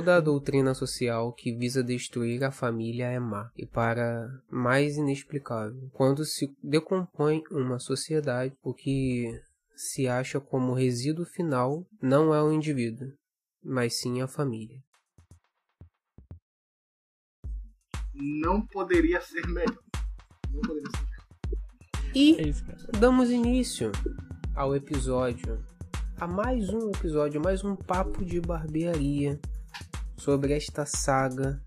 Toda a doutrina social que visa destruir a família é má, e para mais inexplicável, quando se decompõe uma sociedade, o que se acha como resíduo final não é o indivíduo, mas sim a família. Não poderia ser melhor. Não poderia ser melhor. E É isso, damos início ao episódio, a mais um episódio, mais um papo de barbearia sobre esta saga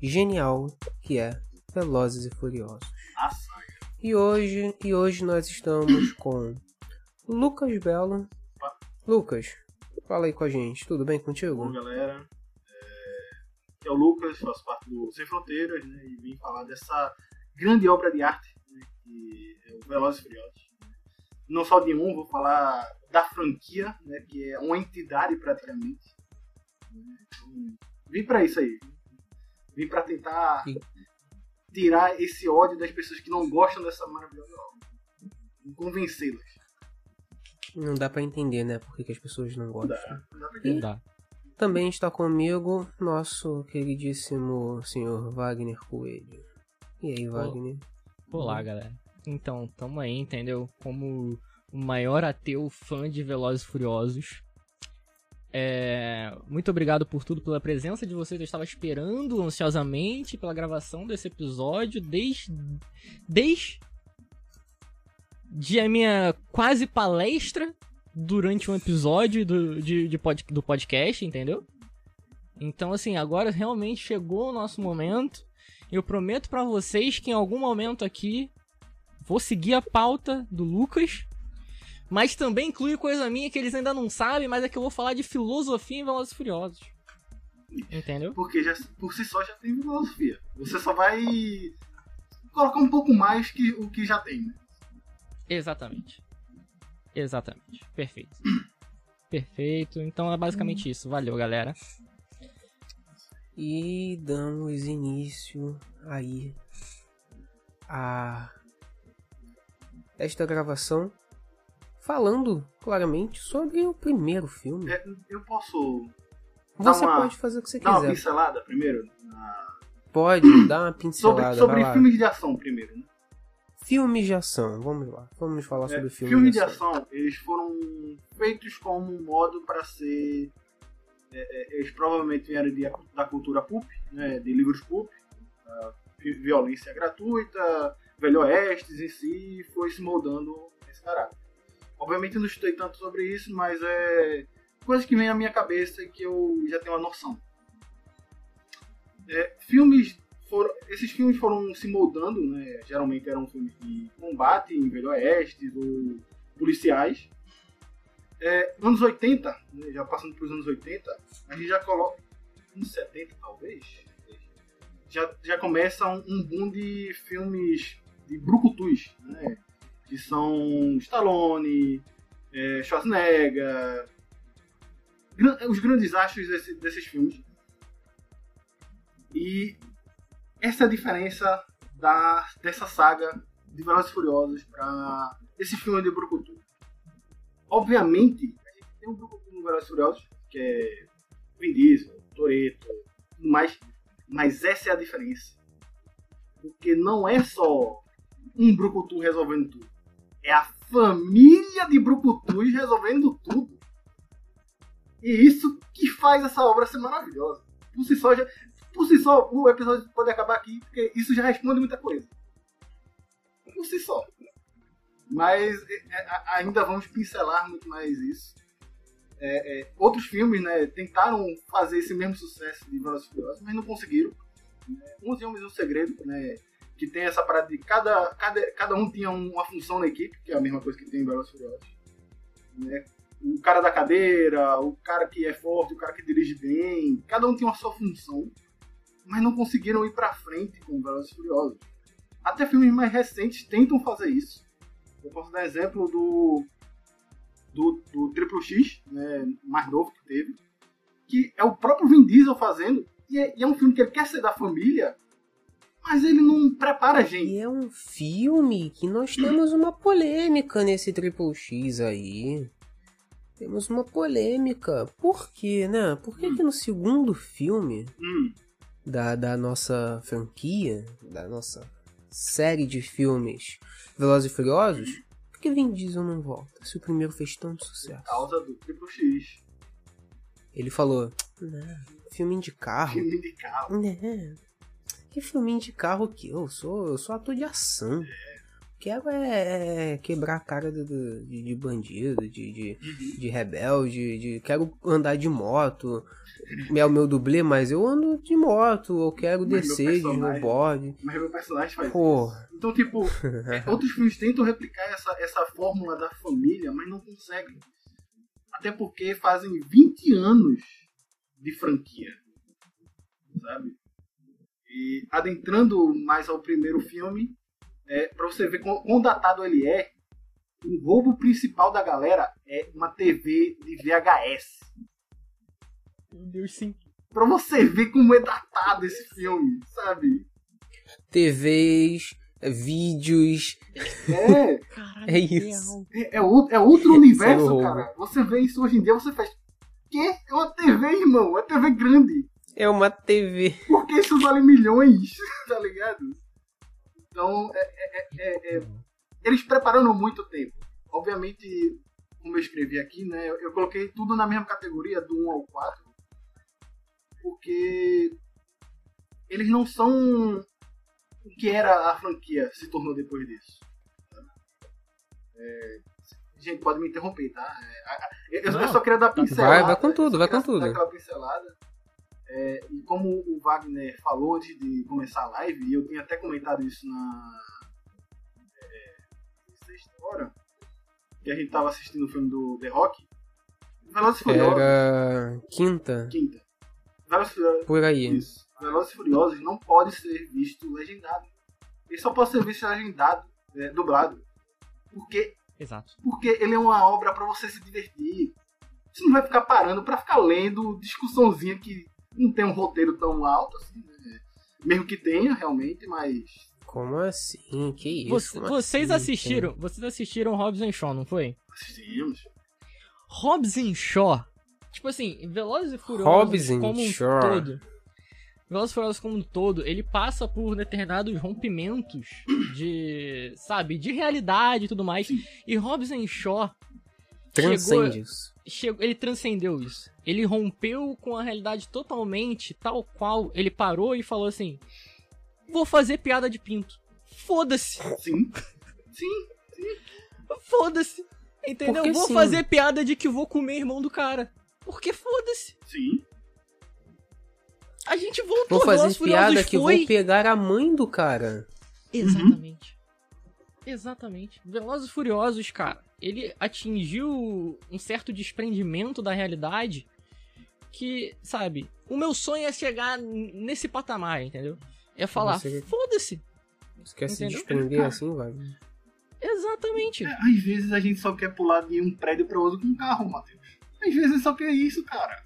genial que é Velozes e Furiosos. A saga. E hoje, e hoje nós estamos com Lucas Belo. Lucas, fala aí com a gente, tudo bem Bom, contigo? galera. É... Aqui é o Lucas, faço parte do Sem Fronteiras, né? E vim falar dessa grande obra de arte, né? Que é o Velozes e Furiosos. Não só de um, vou falar da franquia, né? Que é uma entidade praticamente. Então, vim pra isso aí. Vim pra tentar E- tirar esse ódio das pessoas que não gostam dessa maravilhosa obra. Convencê-las. Não dá pra entender, né, por que que as pessoas não gostam. dá, não dá pra entender. dá. Também está comigo nosso queridíssimo senhor Wagner Coelho. E aí, Wagner? Olá, galera. Então, tamo aí, entendeu? Como o maior ateu fã de Velozes e Furiosos. É... Muito obrigado por tudo, pela presença de vocês. Eu estava esperando ansiosamente pela gravação desse episódio desde. Desde. De a minha quase palestra durante um episódio do, de, de pod- do podcast, entendeu? Então, assim, agora realmente chegou o nosso momento. Eu prometo pra vocês que em algum momento aqui vou seguir a pauta do Lucas, mas também inclui coisa minha que eles ainda não sabem, mas é que eu vou falar de filosofia em Velozes e Furiosos. Entendeu? Porque já, por si só já tem filosofia. Você só vai colocar um pouco mais que o que já tem. Né? Exatamente. Exatamente. Perfeito. Perfeito. Então é basicamente isso. Valeu, galera. E damos início aí a esta gravação falando claramente sobre o primeiro filme. É, eu posso dá Você uma- pode fazer o que você dar uma quiser. pincelada primeiro? na- Pode dar uma Sobre, pincelada. sobre lá. filmes de ação primeiro. Né? Filmes de ação, vamos lá. Vamos falar É, sobre filmes filmes de de ação. ação, eles foram feitos como um modo para ser. é, é, eles provavelmente vieram de- da cultura pulp, né, de livros pulp, violência gratuita, velho oestes em si, foi se moldando esse caráter. Obviamente não estudei tanto sobre isso, mas é coisas que vem à minha cabeça que eu já tenho uma noção. É, filmes foram, esses filmes foram se moldando, né? Geralmente eram filmes de combate em Velho Oeste ou policiais. É, anos 80, né, já passando para os anos 80, a gente já coloca. Anos 70 talvez. Já, já começa um, um boom de filmes de brucutus, né? Que são Stallone, é, Schwarzenegger, os grandes astros desse- desses filmes. E essa é a diferença da, dessa saga de Velozes e Furiosos para esse filme de Brucutu. Obviamente, a gente tem um Brucutu no Velozes e Furiosos, que é Vin Diesel, Toretto, tudo mais, mas essa é a diferença. Porque não é só um Brucutu resolvendo tudo. É a família de Brucutus resolvendo tudo. E isso que faz essa obra ser maravilhosa. Por si só, já, por si só, o episódio pode acabar aqui, porque isso já responde muita coisa. Por si só. Mas é, é, ainda vamos pincelar muito mais isso. É, é, outros filmes né, tentaram fazer esse mesmo sucesso de Furiosos, mas não conseguiram. Né? Uns Homens e um Segredo, né, que tem essa parada de cada, cada, cada um tinha um- uma função na equipe, que é a mesma coisa que tem em Velozes Furiosos. Né? O cara da cadeira, o cara que é forte, o cara que dirige bem, cada um tinha uma sua função, mas não conseguiram ir pra frente com Velozes Furiosos. Até filmes mais recentes tentam fazer isso. Eu posso dar exemplo do do, do Triple X, né, mais novo que teve, que é o próprio Vin Diesel fazendo, e é, e é um filme que ele quer ser da família, mas ele não prepara a gente. E é um filme que nós temos uma polêmica nesse Triple X aí. temos uma polêmica. Por quê, né? Por que, que no segundo filme Hum, da, da nossa franquia, da nossa série de filmes Velozes e Furiosos, por que Vin Diesel não volta? Se o primeiro fez tanto sucesso. causa do Triple X. Ele falou, né, filme de carro. Filme de carro. Né? Que filminho de carro que eu sou? Eu sou ator de ação. Quero é, é quebrar a cara do- de, de bandido, de, de, Uhum. de rebelde, de quero andar de moto. É o meu dublê, mas eu ando de moto, eu quero Mas descer de snowboard. Mas meu personagem faz Pô, isso. Então, tipo, é, outros filmes tentam replicar essa, essa fórmula da família, mas não conseguem. Até porque fazem 20 anos de franquia. Sabe? E adentrando mais ao primeiro filme, é, pra você ver quão, quão datado ele é, o roubo principal da galera é uma TV de VHS. Meu Deus, sim. Pra você ver como é datado esse filme, sabe? TVs, vídeos. É, Caralho, É isso. é, é outro, é outro universo, cara. Você vê isso hoje em dia, você faz. Que? É uma TV, irmão. É TV grande. É uma TV. Por que isso vale milhões? tá ligado? Então, é- é- é- é- eles prepararam muito tempo. Obviamente, como eu escrevi aqui, né? Eu, eu coloquei tudo na mesma categoria, do 1 ao 4. Porque eles não são o que era a franquia se tornou depois disso. É, gente, pode me interromper, tá? É, eu, eu só queria dar pincelada. Vai, vai com tudo, vai com tudo. dar aquela pincelada. É, e como o Wagner falou antes de começar a live, e eu tinha até comentado isso na é, sexta hora, que a gente tava assistindo o filme do The Rock, Velozes e Furiosos, Era quinta, quinta. Velozes e Furiosos, por aí. isso. Velozes Furiosos não pode ser visto legendado. Ele só pode ser visto legendado, é, dublado. Porque Exato. porque ele é uma obra pra você se divertir. Você não vai ficar parando pra ficar lendo discussãozinha que não tem um roteiro tão alto assim, né? Mesmo que tenha, realmente, mas. Como assim? Que isso? Você- vocês assim? assistiram, vocês assistiram Hobbs and Shaw, não foi? Assistimos. Hobbs and Shaw. Tipo assim, Velozes e Furiosos Hobbs como um Shaw. todo. Velozes e Furiosos como um todo, ele passa por determinados rompimentos de, sabe, de realidade e tudo mais. Sim. E Hobbs and Shaw Transcende isso. chegou, ele transcendeu isso. Ele rompeu com a realidade totalmente, tal qual ele parou e falou assim: "Vou fazer piada de pinto. Foda-se, Sim. Sim. foda-se. Entendeu? Porque Vou sim. fazer piada de que vou comer irmão do cara. Porque foda-se. Sim. A gente voltou Vou fazer piada que foi... vou pegar a mãe do cara. Exatamente. Exatamente. Velozes e Furiosos, cara, ele atingiu um certo desprendimento da realidade que, sabe, o meu sonho é chegar nesse patamar, entendeu? É falar, Você- foda-se. Você quer se Entendeu? desprender Cara. assim, vai? Exatamente. É, às vezes a gente só quer pular de um prédio pra outro com um carro, Matheus. Às vezes só quer isso, cara.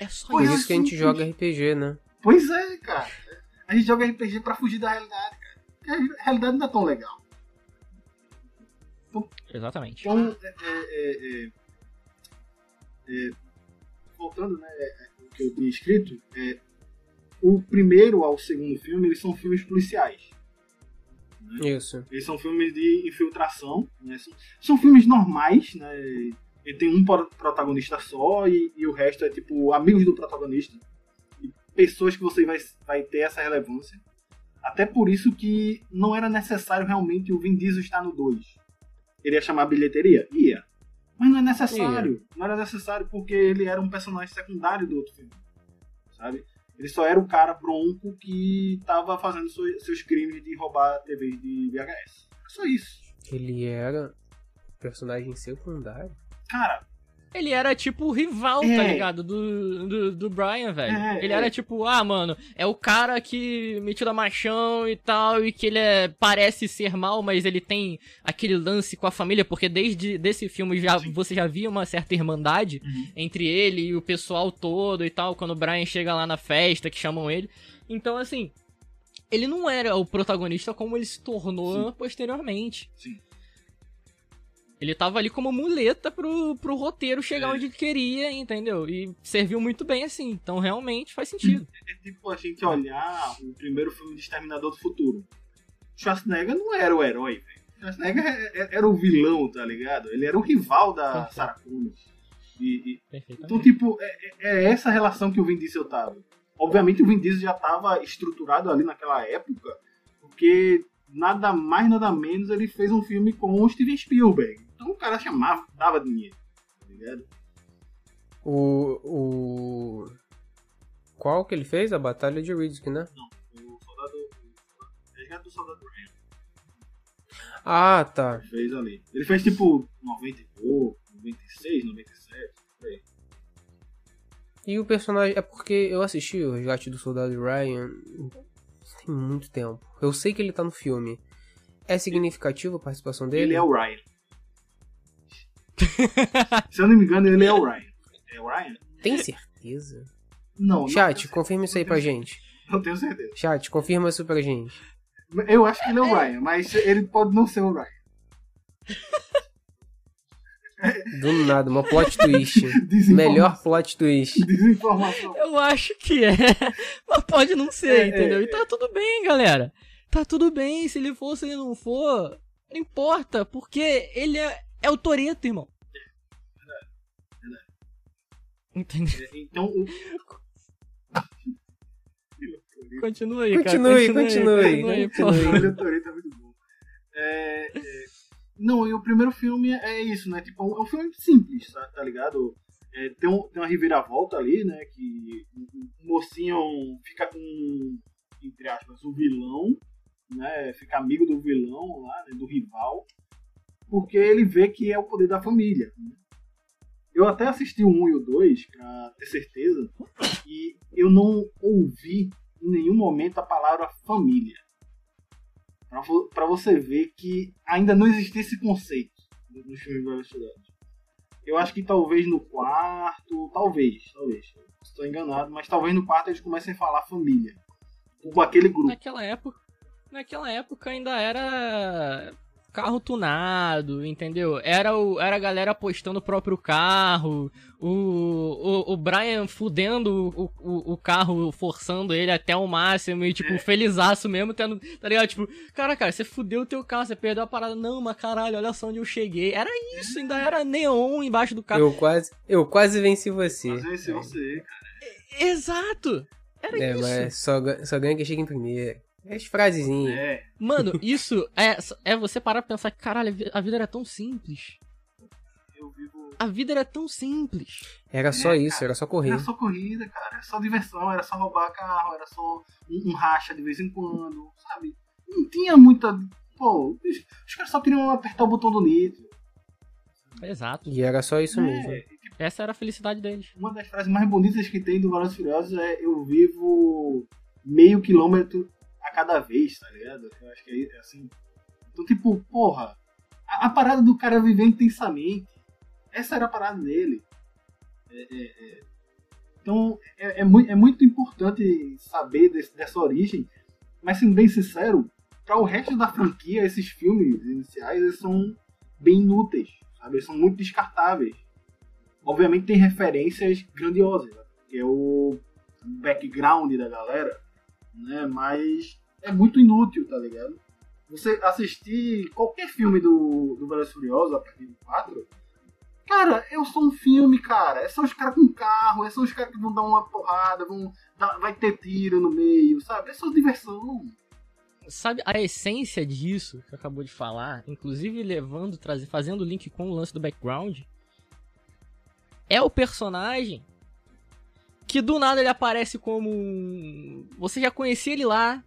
É só Por isso. que a gente joga RPG, né? Pois é, cara. A gente joga RPG pra fugir da realidade, cara. Porque a realidade não é tão legal. Exatamente. Então, é, é, é, é, é, voltando, né, é, o que eu tinha escrito, é, o primeiro ao segundo filme, eles são filmes policiais. Isso. Eles são filmes de infiltração, né, são, são filmes normais, né, ele tem um pro- protagonista só e, e o resto é tipo amigos do protagonista, e pessoas que você vai, vai ter essa relevância. Até por isso que não era necessário realmente o Vin Diesel estar no 2. Ele ia chamar bilheteria? Ia. Mas não é necessário. Não era necessário porque ele era um personagem secundário do outro filme. Sabe? Ele só era o cara bronco que tava fazendo seu- seus crimes de roubar TVs de VHS. É só isso. Ele era personagem secundário. Cara, Ele era tipo o rival, É. tá ligado? Do, do, do Brian, velho. É, ele é. era tipo, ah, mano, é o cara que metido a machão e tal, e que ele é, parece ser mal, mas ele tem aquele lance com a família, porque desde desse filme já, Sim. você já via uma certa irmandade Uhum. entre ele e o pessoal todo e tal, quando o Brian chega lá na festa, que chamam ele. Então, assim, ele não era o protagonista como ele se tornou Sim. posteriormente. Sim. Ele tava ali como muleta pro, pro roteiro chegar É. onde ele queria, entendeu? E serviu muito bem assim. Então realmente faz sentido. É tipo a gente olhar o primeiro filme de Exterminador do Futuro. Schwarzenegger não era o herói, velho. Schwarzenegger é- é- era o vilão, tá ligado? Ele era o rival da Perfeito. Sarah Connor. E, e- então, tipo, é, é- é essa relação que o Vin Diesel tava. Obviamente o Vin Diesel já tava estruturado ali naquela época, porque nada mais, nada menos ele fez um filme com o Steven Spielberg. Então o cara chamava, dava dinheiro, tá ligado? O. O. Qual que ele fez? A Batalha de Riddick, né? O soldado. O resgate do soldado Ryan. Ah, tá. Ele fez ali. Ele fez tipo 90 e pouco, 96, 97, por aí. E o personagem. É porque eu assisti o Resgate do Soldado Ryan tem muito tempo. Eu sei que ele tá no filme. É significativa a participação dele? Ele é o Ryan. Se eu não me engano, ele é o Ryan. É o Ryan? Tem certeza? Não. não Chat, tenho confirma isso aí pra gente. Não tenho certeza. Chat, confirma isso pra gente. Eu acho que ele é o Ryan, mas ele pode não ser o Ryan. Do nada, uma plot twist. Melhor plot twist. Desinformação. Eu acho que é. Mas pode não ser, É, entendeu? é, E tá tudo bem, galera. Tá tudo bem. Se ele for, se ele não for. Não importa, porque ele é, é o Toreto, irmão. Entendeu? É, Então, o... Continua aí, cara. Continue, continue, continue. favor. o Toretto é muito bom. É, é, Não, e o primeiro filme é isso, né? Tipo, é um filme simples, tá, tá ligado? É, tem, um, tem uma reviravolta ali, né? Que o mocinho fica com, entre aspas, o vilão, né? Fica amigo do vilão lá, né, do rival, porque ele vê que é o poder da família. né? Eu até assisti o 1 e o 2 pra ter certeza, e eu não ouvi em nenhum momento a palavra família. Pra você ver que ainda não existia esse conceito no- nos filmes Velociraptor. Eu acho que talvez no quarto, talvez, talvez, estou enganado, mas talvez no quarto eles comecem a falar família. Com aquele grupo. Naquela época. Naquela época ainda era carro tunado, entendeu? Era, o, era a galera apostando o próprio carro, o, o, o Brian fudendo o, o, o carro, forçando ele até o máximo e, tipo, felizaço mesmo, tendo, tá ligado? Tipo, cara, cara, você fudeu o teu carro, você perdeu a parada. Não, mas caralho, olha só onde eu cheguei. Era isso, ainda era neon embaixo do carro. Eu quase, eu quase venci você. Esse é você, cara. Exato! Era É, isso. mas só, só ganha quem chega em primeiro. As frasezinhas. É, Mano, isso é, é você parar pra pensar que, caralho, a vi- a vida era tão simples. eu vivo. A vida era tão simples. Era só É, isso, era só correr. Era só corrida, cara. Era só diversão, era só roubar carro, era só um, um racha de vez em quando, sabe? Não tinha muita. Pô, os, os caras só queriam apertar o botão do nitro. Exato. E era só isso mesmo. É, tipo, Essa era a felicidade deles. uma das frases mais bonitas que tem do Velozes e Furiosos é eu vivo meio quilômetro a cada vez, tá ligado? Eu acho que é é assim. Então, tipo, porra, a, a parada do cara viver intensamente. Essa era a parada dele. É, é, é. Então, é, é, mui- é muito importante saber desse- dessa origem, mas sendo bem sincero, para o resto da franquia, esses filmes iniciais eles são bem inúteis, sabe? Eles são muito descartáveis. Obviamente tem referências grandiosas, né? que é o background da galera, né? Mas é muito inútil, tá ligado? Você assistir qualquer filme do, do Velozes Furiosos a partir do 4, cara, eu sou um filme, cara. É só os caras com carro, é só os caras que vão dar uma porrada, vão dar- vai ter tiro no meio, sabe? É só diversão. Sabe a essência disso que acabou de falar, inclusive levando, trazer, fazendo o link com o lance do background, é o personagem que do nada ele aparece como um... Você já conhecia ele lá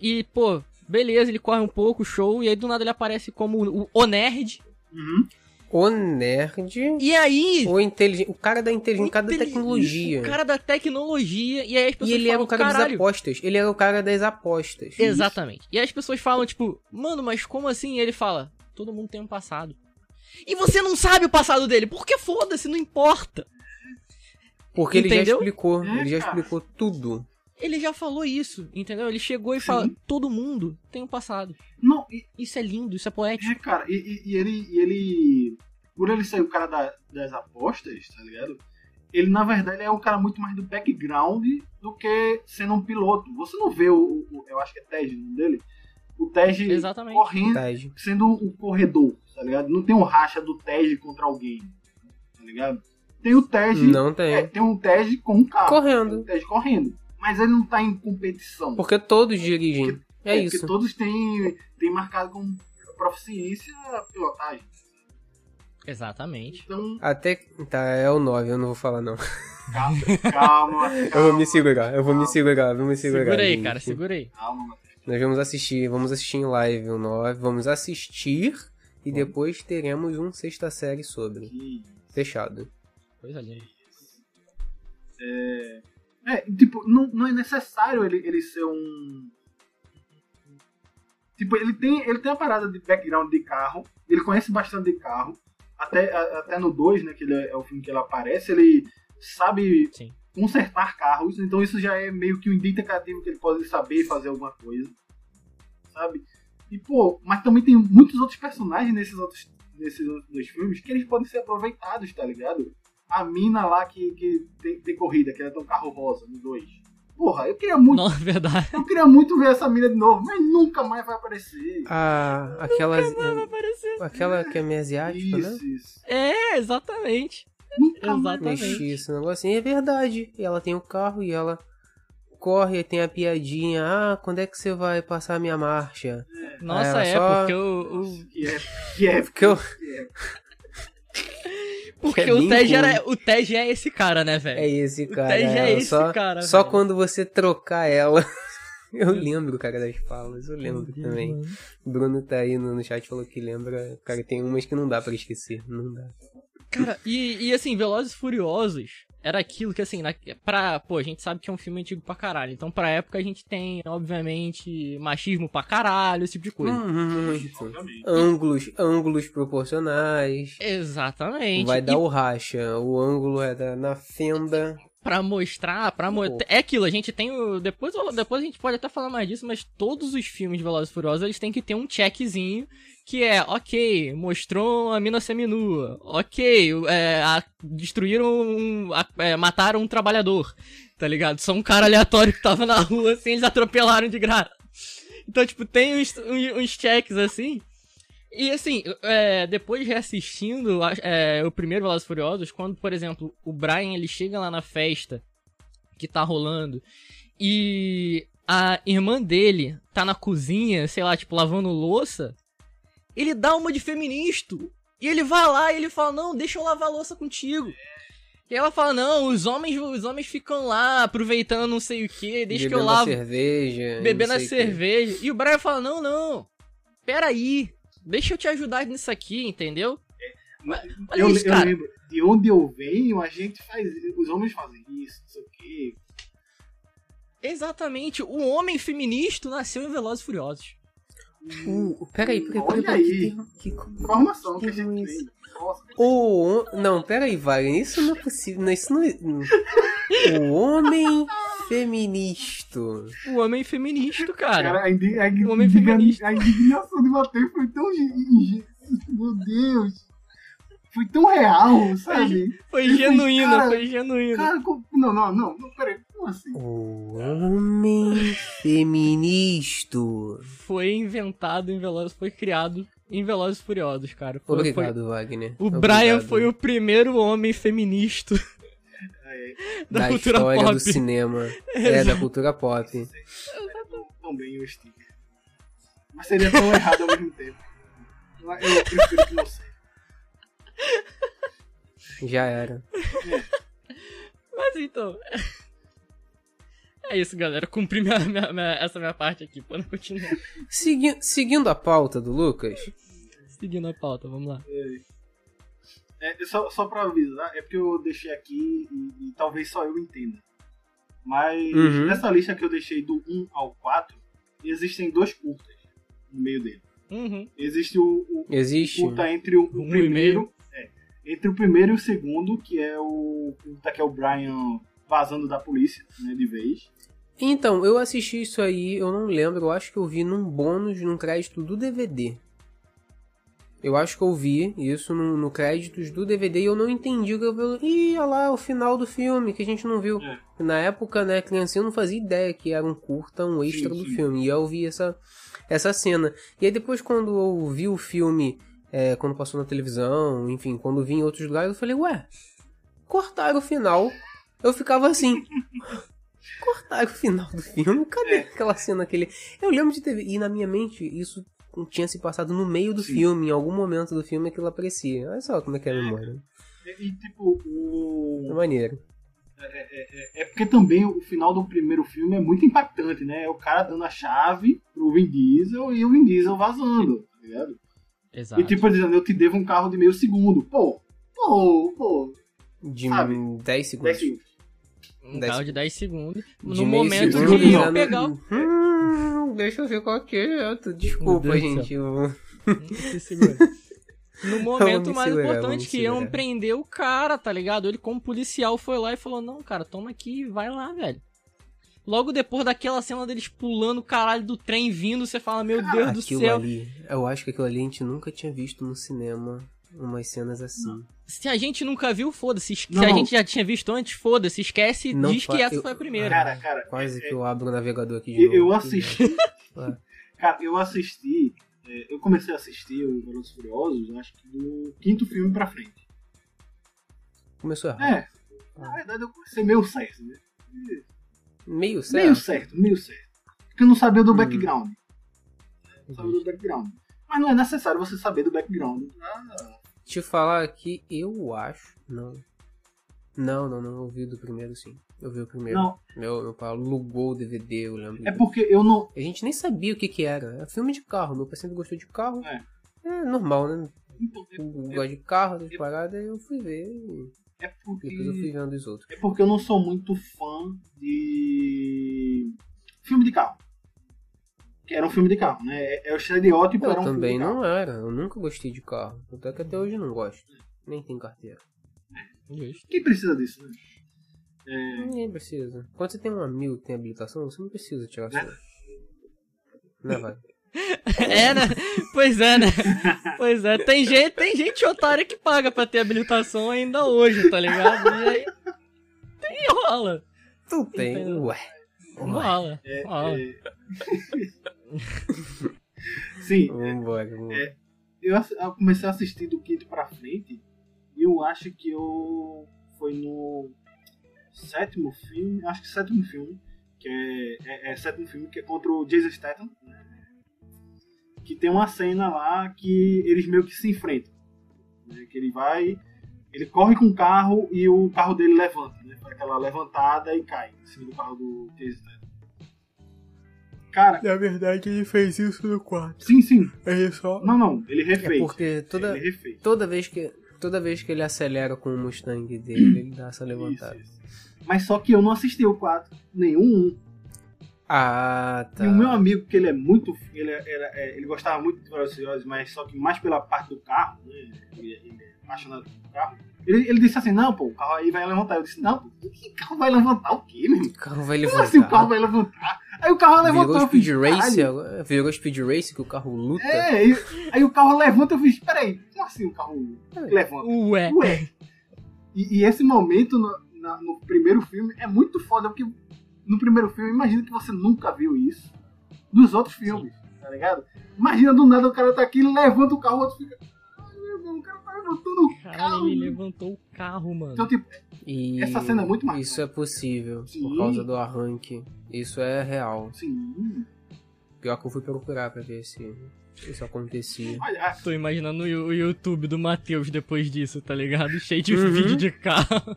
e, pô, beleza, ele corre um pouco, show, e aí do nada ele aparece como o, o nerd. Uhum. O nerd. E aí... O inteligente. O cara da inteligência, o cara da tecnologia. O cara da tecnologia, e aí as pessoas E ele falam, era o cara das caralho, apostas. Ele era o cara das apostas. Exatamente. E aí as pessoas falam, tipo, mano, mas como assim? E ele fala, todo mundo tem um passado. E você não sabe o passado dele, porque foda-se, não importa. Porque ele já Entendeu? explicou. É, ele já cara. explicou tudo. Ele já falou isso, entendeu? Ele chegou e Sim. fala: todo mundo tem um passado. Não, e, Isso é lindo, isso é poético. é, cara, e, e- e ele, e ele. Por ele ser o cara da- das apostas, tá ligado? Ele, na verdade, é um cara muito mais do background do que sendo um piloto. Você não vê o. o- eu acho que é Tej o nome dele. O Tej Exatamente. correndo, Taj. sendo um corredor, tá ligado? Não tem um racha do Tej contra alguém, tá ligado? Tem o Tej. Não tem. É, tem um Tej com um carro. Correndo. Tem um Tej correndo. Mas ele não tá em competição. Porque todos dirigem. É Porque isso. todos têm, têm marcado como proficiência a pilotagem. Exatamente. Então, Até. Tá, é o 9, eu não vou falar não. calma, calma. Eu vou me segurar, eu vou me segurar, vou me segurar. Segura aí, cara, segura aí. Calma, Matheus. Nós vamos assistir, vamos assistir em live o 9, vamos assistir e depois teremos um sexta série sobre. Que- Fechado. Coisa linda. É, tipo, não, não é necessário ele, ele ser um. Tipo, ele tem, ele tem a parada de background de carro, ele conhece bastante de carro. Até, até no 2, né, que ele é, é o filme que ele aparece, ele sabe Sim. consertar carros, então isso já é meio que um indicativo que ele pode saber fazer alguma coisa. Sabe? E, pô, mas também tem muitos outros personagens nesses outros, nesses outros dois filmes que eles podem ser aproveitados, tá ligado? A mina lá que, que tem, tem corrida, que ela tem um carro rosa no 2. Porra, eu queria muito. Não, é verdade. Eu queria muito ver essa mina de novo, mas nunca mais vai aparecer. Ah, aquela. Vai aparecer. Aquela que é meio asiática, né? isso, isso. É, exatamente. Nunca mais. Exatamente. Mexi esse negocinho. É verdade. E ela tem o carro e ela corre e tem a piadinha. Ah, quando é que você vai passar a minha marcha? Nossa, é, só- porque o, o- Que é, que é, Porque eu. que é. porque É o Tej era, o Tej é esse cara, né, velho? É esse cara. Tej é ela esse só, cara, Só velho. quando você trocar ela. Eu lembro, cara, das falas. Eu lembro também. O Bruno tá aí no, chat falou que lembra. Cara, tem umas que não dá pra esquecer. Não dá. Cara, e, e assim, Velozes e Furiosos era aquilo que, assim, na, pra. Pô, a gente sabe que é um filme antigo pra caralho. Então, pra época, a gente tem, obviamente, machismo pra caralho, esse tipo de coisa. Hum, Muito. Obviamente. Ângulos, ângulos proporcionais. Exatamente. Vai E dar o racha. O ângulo é da, na fenda. pra mostrar, pra mo Pô. É aquilo, a gente tem o. Depois, depois a gente pode até falar mais disso, mas todos os filmes de Velozes e Furiosos eles têm que ter um checkzinho que é, ok, mostrou a mina seminua, ok, é, a- destruíram, um, a- é, mataram um trabalhador, tá ligado? Só um cara aleatório que tava na rua, assim, eles atropelaram de graça. Então, tipo, tem uns, uns, checks assim. E assim, é, depois reassistindo é, o primeiro Velozes e Furiosos, quando, por exemplo, o Brian ele chega lá na festa que tá rolando e a irmã dele tá na cozinha, sei lá, tipo, lavando louça, ele dá uma de feministo. E ele vai lá e ele fala, não, deixa eu lavar a louça contigo. E ela fala, não, os homens, os homens ficam lá aproveitando não sei o que, deixa que eu bebendo lavo cerveja. bebendo a cerveja. E o Brian fala: Não, não. Peraí. Deixa eu te ajudar nisso aqui, entendeu? Olha Eu, isso, eu cara. lembro, de onde eu venho, a gente faz. Os homens fazem isso, não sei o quê. Exatamente. O homem feminista nasceu em Velozes e Furiosos. Uh, peraí, peraí, Olha peraí. aí. Que, que, Informação que a Que gente isso? tem. Nossa, O, não, peraí, Wagner, isso não é possível. Não, isso não é. O homem feminista. O homem feminista, cara. cara, a, a, O homem feminista. a indignação de Matheus foi tão. Meu Deus. Foi tão real, sabe? Foi foi, genuíno, cara, foi genuíno. Cara, não, não, não, não, peraí, como assim? O homem feminista. Foi inventado em Velozes, foi criado em Velozes Furiosos, cara. Foi- foi- Obrigado, Wagner. O Obrigado. Brian foi o primeiro homem feminista É, da, da cultura história pop. do cinema. É, da cultura pop. tão, tão bem o sticker. Mas seria tão errado ao mesmo tempo. Eu, eu prefiro que não. Já era. Mas então. É isso, galera. Cumpri minha, minha- minha- essa minha parte aqui. Pra não continuar. Segui- seguindo a pauta do Lucas, Seguindo a pauta, vamos lá. É, só, só pra avisar, é porque eu deixei aqui e, e talvez só eu entenda. Mas Uhum. nessa lista que eu deixei do 1 ao 4, existem dois curtas no meio dele. Uhum. Existe o, o existe. curta entre o, o primeiro. Entre o primeiro e o segundo, que é o que é o Brian vazando da polícia, né, de vez. Então, eu assisti isso aí, eu não lembro, eu acho que eu vi num bônus, num crédito do DVD. Eu acho que eu vi isso no, no créditos do DVD e eu não entendi o que eu vi. Ih, olha lá, o final do filme que a gente não viu. É. Na época, né, criancinha, eu não fazia ideia que era um curta, um extra Sim, do sim. filme. E eu vi essa, essa cena. E aí depois, quando eu vi o filme, é, quando passou na televisão, enfim, quando vi em outros lugares, eu falei, ué, cortaram o final. Eu ficava assim. Cortaram o final do filme? Cadê É. aquela cena aquele. Eu lembro de ter. E na minha mente, isso tinha se passado no meio do Sim. filme, em algum momento do filme aquilo aparecia. Olha só como é que é a memória. E, e, tipo, É o. maneiro. É porque também o final do primeiro filme é muito impactante, né? É o cara dando a chave pro Vin Diesel e o Vin Diesel vazando, tá ligado? Exato. E tipo, dizendo, eu te devo um carro de meio segundo. Pô, pô, pô, De Sabe? 10 segundos. 10 segundos. um dez carro de 10 segundos. De No momento segundo, de não. eu pegar o. Hum, deixa eu ver qual que é. Desculpa, gente. eu- Se segura. No momento mais segurar, importante que iam segurar. prender o cara, tá ligado? Ele, como policial, foi lá e falou: Não, cara, toma aqui e vai lá, velho. Logo depois daquela cena deles pulando o caralho do trem vindo, você fala: Meu Deus do Aquilo céu. ali, eu acho que aquilo ali a gente nunca tinha visto no cinema umas cenas assim. Se a gente nunca viu, foda-se. Se a gente já tinha visto antes, foda-se. Esquece, Não diz que essa eu- foi a primeira. Cara, cara, Quase é- que eu abro o navegador aqui de eu, novo. eu assisti. Cara, eu assisti. é, eu comecei a assistir o Velozes e Furiosos, acho que do quinto filme pra frente. Começou errado. É, na verdade eu comecei meio certo, né? Meio certo. Meio certo, meio certo. Porque eu não sabia do Hum. background. Não sabia do background. Mas não é necessário você saber do background. Ah, Te falar que eu acho. Não. Não, não, não. Eu vi do primeiro sim. Eu vi o primeiro. Não, Meu, meu pai alugou o DVD, eu lembro. é porque eu não. A gente nem sabia o que que era. É filme de carro. Meu pai sempre gostou de carro. É. É normal, né? Então, Eu é, gosto de carro, essas paradas, eu fui ver. É porque. Depois eu fui vendo os outros. É porque eu não sou muito fã de filme de carro. Que era um filme de carro, né? É, é o estereótipo, Eu era um também filme de não era. Eu nunca gostei de carro. Até que até hoje eu não gosto. Nem tem carteira. Justo. Quem precisa disso, né? Ninguém precisa. Quando você tem um amigo que tem habilitação, você não precisa tirar sua. Né, vai? É, né? Pois é, né? Pois é. Tem gente, tem gente otária que paga pra ter habilitação ainda hoje, tá ligado? E aí. Tem rola. Tu tem, Entendeu? ué. Rola. É, rola. é... Sim, Vambora, vambora. eu, eu comecei a assistir do quinto pra frente e eu acho que eu foi no sétimo filme, acho que sétimo filme, que é, é, é sétimo filme que é contra o Jason Statham, né? Que tem uma cena lá que eles meio que se enfrentam, né? que ele vai, ele corre com o carro e o carro dele levanta, né? faz aquela levantada e cai em cima do carro do Statham. Cara, Na verdade, ele fez isso no quarto. sim, sim, Ele só. não, não, ele refez. É porque toda, Ele refez. toda vez que. Toda vez que ele acelera com o Mustang dele, ele dá essa levantada. Isso, isso. Mas só que eu não assisti o 4, nenhum 1. Ah, tá. E o meu amigo, que ele é muito. Ele, era- é, ele gostava muito de Velozes mas só que mais pela parte do carro, né? Ele, ele é apaixonado pelo carro. Ele, ele disse assim: Não, pô, o carro aí vai levantar. Eu disse: Não, pô, que carro vai levantar o quê, meu? O carro vai Como levantar. assim o carro vai levantar? Aí o carro levantou. Virou fiz, Speed Race "Caralho." Virou Speed Race que o carro luta? É, aí, aí o carro levanta. Eu fiz: Peraí, como assim o carro levanta? Ué. Ué. E, e esse momento no, na- no primeiro filme é muito foda, porque no primeiro filme, imagina que você nunca viu isso nos outros filmes, tá ligado? Imagina do nada o cara tá aqui, levanta o carro, o outro fica. Ai, meu irmão, o cara tá levantando o carro. ele levantou o carro, mano. Então, tipo, E Essa cena é muito marcante. Isso é possível, Sim. por causa do arranque. Isso é real. assim. Pior que eu fui procurar pra ver se isso acontecia. Olha, Tô imaginando o YouTube do Matheus depois disso, tá ligado? Cheio de Uhum. vídeo de carro.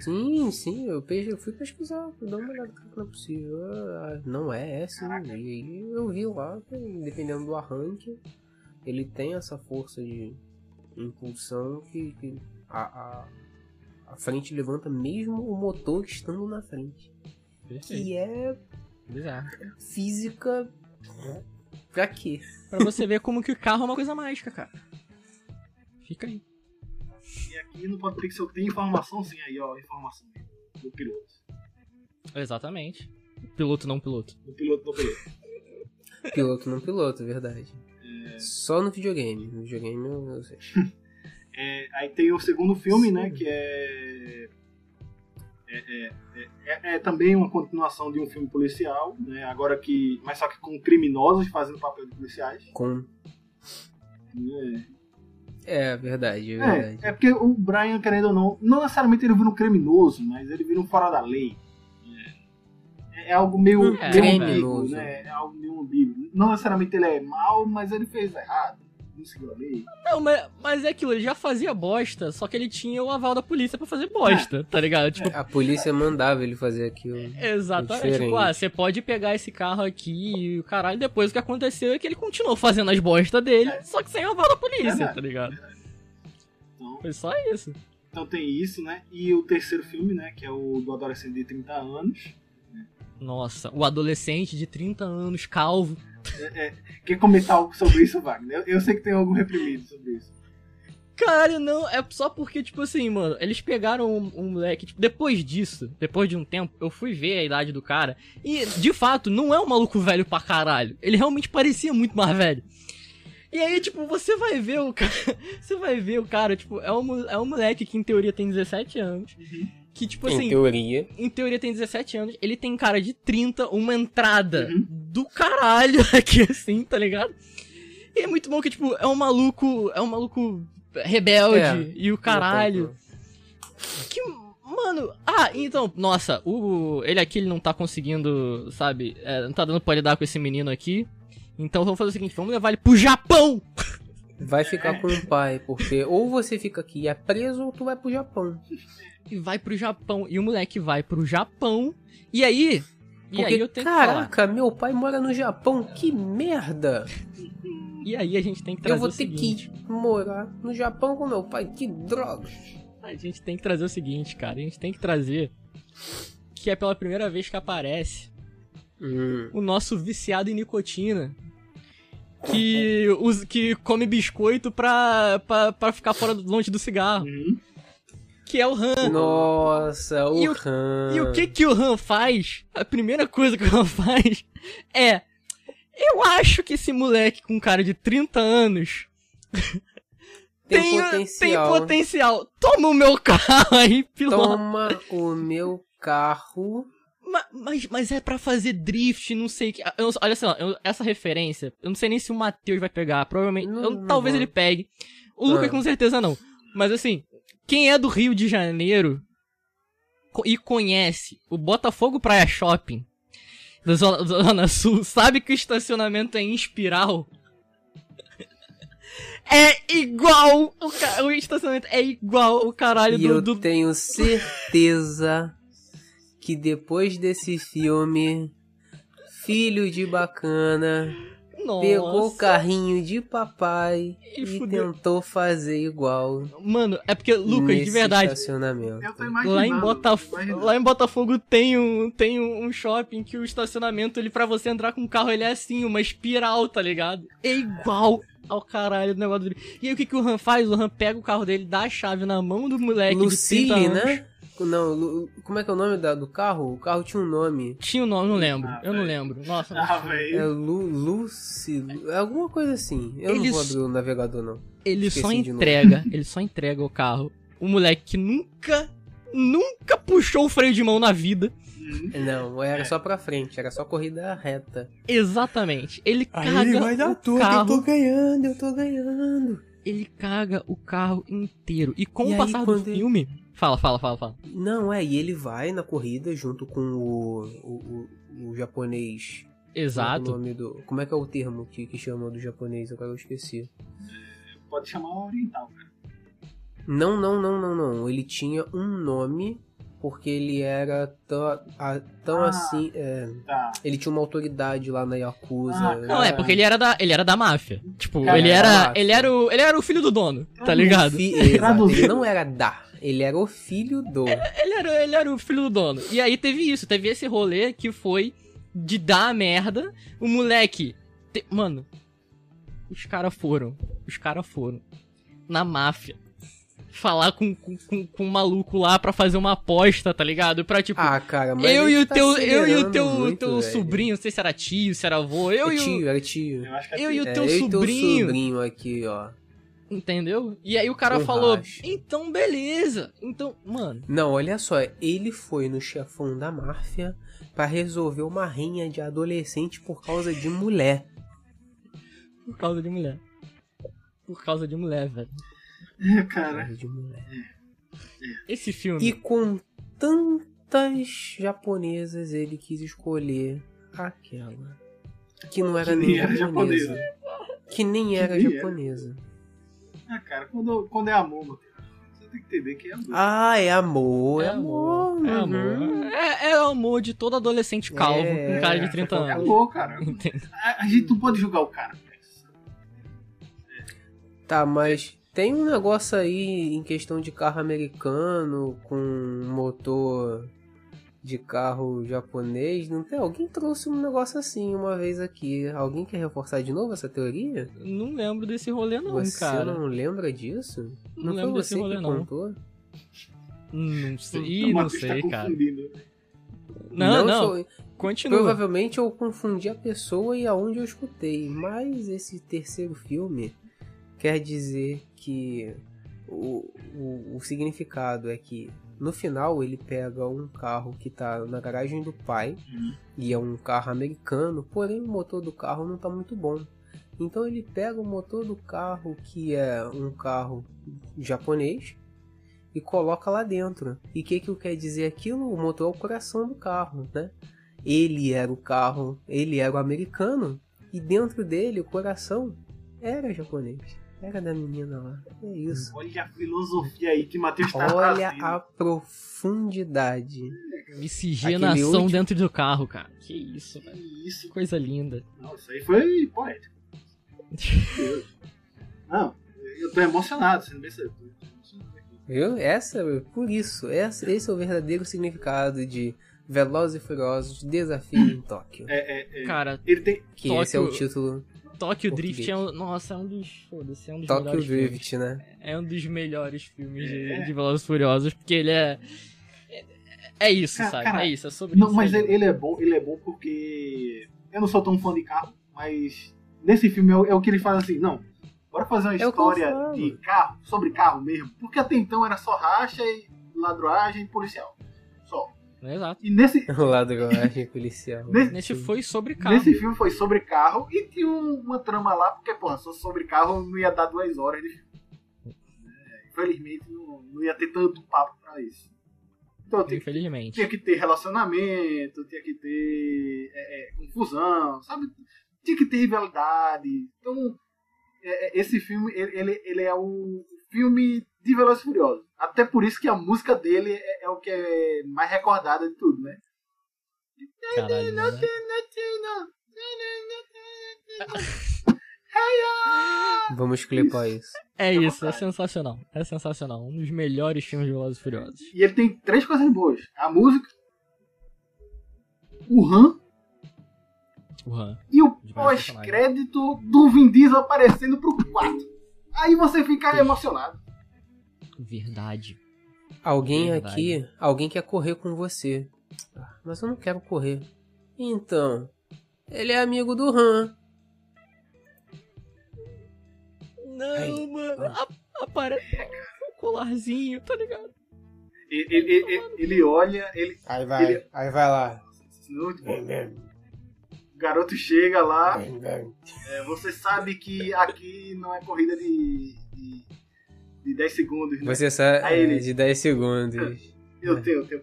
Sim, sim, eu, eu fui pesquisar, fui dar uma olhada que não é possível. Ah, não é, é sim. E aí eu vi lá, que, dependendo do arranque, ele tem essa força de impulsão que, que a, a, a frente levanta mesmo o motor estando na frente. Que é Bizarro. física. Pra quê? Pra você ver como que o carro é uma coisa mágica, cara. Fica aí. E aqui no Podpixel tem informação sim aí, ó, informação do piloto. Exatamente. piloto não piloto. Do piloto não piloto. Piloto não piloto, verdade. Só no videogame. No videogame eu, eu sei. É, aí tem o segundo filme, né? Que é é, é, é, é, também uma continuação de um filme policial, né? Agora que. Mas só que com criminosos fazendo papel de policiais. Com. É, é verdade, é verdade. É, é porque o Brian, querendo ou não, não necessariamente ele vira um criminoso, mas ele vira um fora da lei. É, é algo meio, É, meio criminoso. ambíguo, né? É algo meio ambíguo. Não necessariamente ele é mau, mas ele fez errado. Não seguiu a lei. Não, mas, mas é aquilo, ele já fazia bosta, só que ele tinha o aval da polícia pra fazer bosta, tá ligado? Tipo, A polícia mandava ele fazer aquilo. exatamente. Tipo, ah, você pode pegar esse carro aqui e o caralho, depois o que aconteceu é que ele continuou fazendo as bostas dele, só que sem o aval da polícia, tá ligado? Então, Foi só isso. então tem isso, né? E o terceiro filme, né? Que é o do adolescente de 30 anos. Nossa, o adolescente de 30 anos, calvo. Quer comentar algo sobre isso, Wagner? Eu, eu sei que tem algo reprimido sobre isso. Caralho, não, é só porque, tipo assim, mano, eles pegaram um, um moleque, tipo, depois disso, depois de um tempo, eu fui ver a idade do cara, e, de fato, não é um maluco velho pra caralho. Ele realmente parecia muito mais velho. E aí, tipo, você vai ver o cara, você vai ver o cara, tipo, é um, é um moleque que em teoria tem 17 anos, que, tipo Em assim, teoria. em teoria tem 17 anos, ele tem cara de 30, uma entrada Uhum. do caralho aqui assim, tá ligado? E é muito bom que, tipo, é um maluco, é um maluco rebelde É, e o caralho. Que, mano, ah, então, nossa, o ele aqui ele não tá conseguindo, sabe, é, não tá dando pra lidar com esse menino aqui. Então vamos fazer o seguinte, vamos levar ele pro Japão! Vai ficar com o pai, porque ou você fica aqui e é preso ou tu vai pro Japão. E vai pro Japão. E o moleque vai pro Japão. E aí. E Porque, aí eu tenho caraca, meu pai mora no Japão, que merda! E aí a gente tem que trazer Eu vou ter que morar no Japão com meu pai, que droga! A gente tem que trazer o seguinte, cara. A gente tem que trazer. Que é pela primeira vez que aparece Hum, o nosso viciado em nicotina. Que, us- que come biscoito pra, pra, pra ficar fora do- longe do cigarro. Uhum. Que é o Han. Nossa, o E o- Han. E o que que o Han faz? A primeira coisa que o Han faz é. Eu acho que esse moleque com cara de 30 anos tem, tem, potencial? tem potencial. Toma o meu carro aí, piloto. Toma o meu carro. Ma- Mas, mas é pra fazer drift, não sei o que. eu olha só, eu- essa referência, eu não sei nem se o Matheus vai pegar. Provavelmente. Não, eu- não talvez ele pegue. O Lucas Ah. com certeza não. Mas assim, quem é do Rio de Janeiro e conhece o Botafogo Praia Shopping da Zona, Zona Sul, sabe que o estacionamento é em espiral. É igual! O, o estacionamento é igual o caralho E do, eu do, tenho certeza que depois desse filme, filho de bacana Nossa. pegou o carrinho de papai E e, tentou fazer igual. Mano, é porque, Lucas, de verdade, Estacionamento. Eu tô imaginando. Lá em, Botafogo, lá em Botafogo tem um, tem um, shopping que o estacionamento, ele pra você entrar com o carro, ele é assim, uma espiral, tá ligado? É igual ao caralho do negócio dele. E aí o que, que o Han faz? O Han pega o carro dele, dá a chave na mão do moleque de 30 Lucille, anos. né? Não, como é que é o nome da- do carro? O carro tinha um nome. Tinha o nome, não lembro. Ah, eu não velho. lembro. Nossa, Ah, É. Lu, Lucy, é alguma coisa assim. Eu Eles- não vou abrir o navegador, não. ele esqueci só entrega, ele só entrega o carro. O moleque que nunca, nunca puxou o freio de mão na vida. Não, era só pra frente, era só corrida reta. Exatamente. Ele caga o carro. ganhando, eu tô ganhando. Ele caga o carro inteiro. E com E o passar do ele- filme. Fala, fala, fala, fala. Não, é, e ele vai na corrida junto com o, o, o, o japonês. Como é, que é o Exato. nome do, como é que é o termo que, que chama do japonês? Agora eu esqueci. Pode chamar oriental, cara. Não, não, não, não, não. Ele tinha um nome porque ele era tão, a- tão Ah. assim. é, Tá. ele tinha uma autoridade lá na Yakuza. Ah, Não, é porque ele era da, ele era da máfia. Tipo, Cara, ele era ele era o, ele era o filho do dono, tá ligado? Fi- exato, ele não era da, ele era o filho do. Ele era, ele era o filho do dono. E aí teve isso, teve esse rolê que foi de dar a merda. O moleque, te- mano, os caras foram, os caras foram na máfia. Falar com, com, com, um maluco lá pra fazer uma aposta, tá ligado? Pra tipo. Ah, cara, mas eu e o tá teu, eu e o teu, muito, teu velho. sobrinho, não sei se era tio, se era avô, eu É e o. tio, era tio. Eu acho que é Eu e o É, teu eu e teu sobrinho. sobrinho aqui, ó. Entendeu? E aí o cara Um falou, então beleza. Então, mano, Não, olha só, ele foi no chefão da máfia pra resolver uma rinha de adolescente por causa de mulher. por causa de mulher. Por causa de mulher, velho. É, cara. causa de mulher. Esse filme. E com tantas japonesas ele quis escolher aquela que não era Que nem nem era japonesa. Que nem era nem era. japonesa. Ah, cara, quando, quando é amor, você tem que entender que é amor. Ah, é amor, é, É amor. amor. É uhum. amor. É, é o amor de todo adolescente calvo É, com cara de 30 É anos. amor, cara. A, a gente não pode julgar o cara. Tá, mas tem um negócio aí em questão de carro americano com motor de carro japonês. Não tem? Alguém trouxe um negócio assim uma vez aqui. Alguém quer reforçar de novo essa teoria? Não lembro desse rolê, não, Você cara. não lembra disso? Não Não, lembro foi desse você rolê, que não. contou? Não sei, O Ih, não Matheus sei, tá cara. confundindo. Não, não, sou- continua. Provavelmente eu confundi a pessoa e aonde eu escutei, mas esse terceiro filme quer dizer que o, o, o significado é que no final ele pega um carro que tá na garagem do pai Uhum. e é um carro americano, porém o motor do carro não tá muito bom. Então ele pega o motor do carro que é um carro japonês e coloca lá dentro. E o que que quer dizer aquilo? O motor é o coração do carro, né? Ele era o carro, ele era o americano e dentro dele o coração era japonês. Era da menina lá. É isso. Olha a filosofia aí que Matheus tá Olha trazendo. a profundidade. Miscigenação último- dentro do carro, cara. Que isso, velho. Que Isso, Coisa linda. não, isso aí foi poético. Não, eu tô emocionado, sendo bem sério. Viu? Essa, por isso, essa, esse é o verdadeiro significado de Velozes e Furiosos Desafio em Tóquio. É, é, é. Cara, Ele tem. Que Tóquio- esse é o título Tokyo Português. Drift é um. Nossa, é um dos. Foda-se, é um dos Tokyo melhores filmes. Drift, né? É um dos melhores filmes de, É. de Velozes e Furiosos, porque ele é. É, isso, Cara, sabe? cara, é isso, é sobre Não, isso. mas ele, ele é bom, ele é bom porque. Eu não sou tão fã de carro, mas nesse filme é o, é o que ele faz assim, não. Bora fazer uma eu história falo. de carro, sobre carro mesmo. Porque até então era só racha e ladroagem e policial. Exato. E nesse, O ladroagem policial. Nesse- Nesse foi sobre carro. nesse filme foi sobre carro e tinha um- uma trama lá, porque, porra, só sobre carro não ia dar duas horas de filme. É, infelizmente não, não ia ter tanto papo pra isso. Então tinha, Infelizmente. tinha que ter relacionamento, tinha que ter é, é, confusão, sabe? Tinha que ter rivalidade. Então, é, é, esse filme, ele, ele, ele é um filme de Velozes e Furiosos. Até por isso que a música dele é, é o que é mais recordada de tudo, né? Caralho, né? Vamos clipar isso. É isso, é sensacional. É sensacional. Um dos melhores filmes de Velozes e Furiosos. E ele tem três coisas boas: a música, o Han Han. e o pós-crédito do Vin Diesel aparecendo pro 4. Aí você fica emocionado. Verdade. Alguém Verdade. aqui, alguém quer correr com você. Ah, Mas eu não quero correr. Então, ele é amigo do Han. Não, Aí. mano. a- Aparece o colarzinho, tá ligado? Ele, ele, ele- ele olha, ele. Aí vai, Ele- aí vai lá. Muito bom. O garoto chega lá. é, você sabe que aqui não é corrida de, de, de 10 segundos. Né? Você sabe Aí ele- é, de 10 segundos. Eu tenho, eu tenho.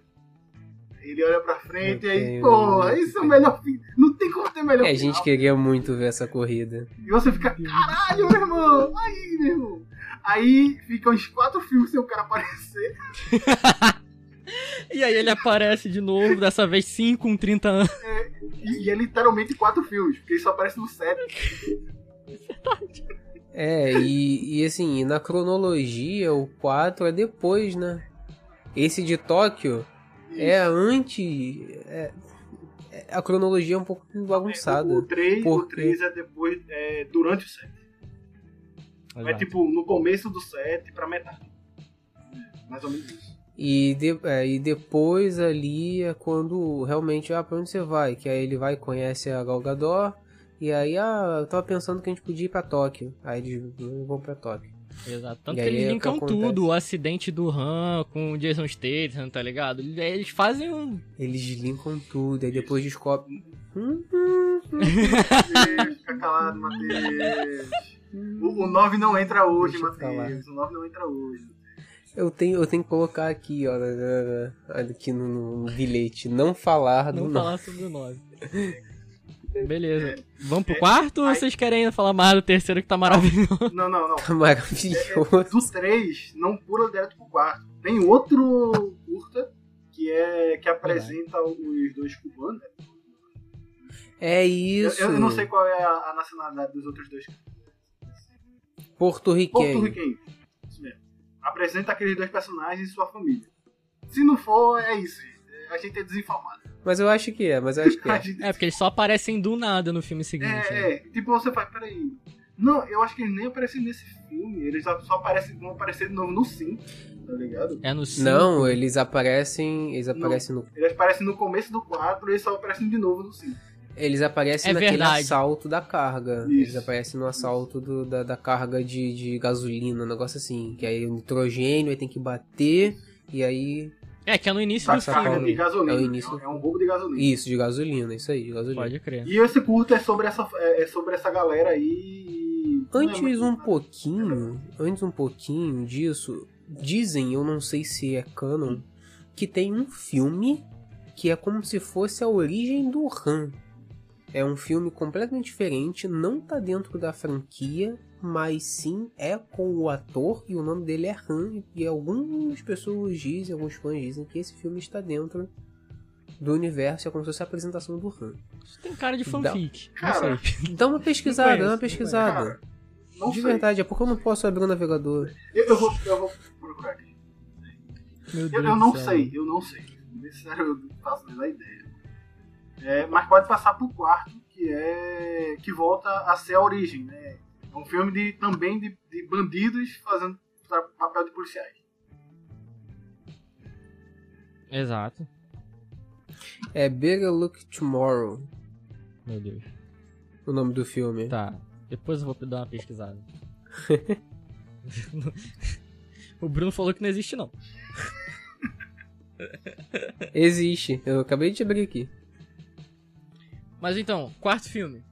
Ele olha pra frente Eu e aí, tenho- porra, isso é o melhor fim. Não tem como ter melhor É, a final. gente queria muito ver essa corrida. E você fica, caralho, meu irmão! Aí, meu irmão! Aí fica uns quatro filmes sem o cara aparecer. E aí ele aparece de novo, dessa vez sim com 30 anos. E, e é literalmente quatro filmes, porque ele só aparece no set. É, e, e assim, na cronologia, o 4 é depois, né? Esse de Tóquio é antes. é- é- a cronologia é um pouco bagunçada. O 3, o Porque- 3 é depois, é durante o set. É Exato. tipo no começo do set pra metade. Mais ou menos isso. E, de- é, e depois ali é quando realmente, ah, pra onde você vai? Que aí ele vai e conhece a Gal Gadot. E aí, ah, eu tava pensando que a gente podia ir pra Tóquio. Aí eles vão pra Tóquio. Exato. Tanto E que eles é linkam tudo, o acidente do Han com o Jason Statham, tá ligado? Eles fazem um... Eles linkam tudo, aí depois descobrem. Matheus, Fica calado, Matheus. O, o 9 não entra hoje, falar. Matheus. O 9 não entra hoje. Eu tenho, eu tenho que colocar aqui, ó, aqui no, no- bilhete, não falar do Não nome. falar sobre o 9. Beleza. Vamos pro quarto ou vocês querem ainda falar mais do terceiro que tá maravilhoso? Não, não, não. Tá maravilhoso. Do 3, não pula direto pro quarto. Tem outro curta que é que apresenta os dois cubanos. né? É Eu, isso. eu não sei qual é a, a nacionalidade dos outros dois. Porto-riquenho. Porto-riquenho. Isso mesmo. Apresenta aqueles dois personagens e sua família. Se não for, é isso. A gente é desinformado. Mas eu acho que é, mas eu acho que é. gente- É, porque eles só aparecem do nada no filme seguinte. né? É, é, tipo, você faz, peraí. Não, eu acho que eles nem aparecem nesse filme. Eles só aparecem, vão aparecer de novo no 5, tá ligado? É no 5. Não, eles aparecem. Eles aparecem no. Eles aparecem no começo do 4 e eles só aparecem de novo no 5. Eles aparecem É naquele verdade. assalto da carga. Isso. Eles aparecem no assalto do- da, da carga de, de gasolina, um negócio assim. Que aí o nitrogênio aí tem que bater. E aí. É, que é no início Tá, do Saca, filme. carga de gasolina. É o início. É um roubo de gasolina. Isso, de gasolina, isso aí, de gasolina. Pode crer. E esse curto é sobre essa, é é sobre essa galera aí. É Antes um pouquinho, antes um pouquinho disso, dizem, eu não sei se é canon, que tem um filme que é como se fosse a origem do Han. É um filme completamente diferente, não tá dentro da franquia, mas sim é com o ator e o nome dele é Han. E algumas pessoas dizem, alguns fãs dizem que esse filme está dentro do universo, é como se fosse a apresentação do Han. Isso tem cara de fanfic. Cara, não sei. Dá uma pesquisada, conheço, dá uma pesquisada. Cara, não De sei. verdade, é porque eu não posso abrir o navegador. Eu, eu vou, eu vou procurar aqui. Meu Eu, Deus eu não céu. sei, eu não sei. Sério, eu não faço a menor ideia. É, mas pode passar pro quarto, que é. que volta a ser a origem, né? É um filme de, também de, de bandidos fazendo papel de policiais. Exato. É Better Look Tomorrow, Meu Deus. o nome do filme. Tá. Depois eu vou dar uma pesquisada. o Bruno falou que não existe, não. Existe, eu acabei de abrir aqui. Mas então, quarto filme.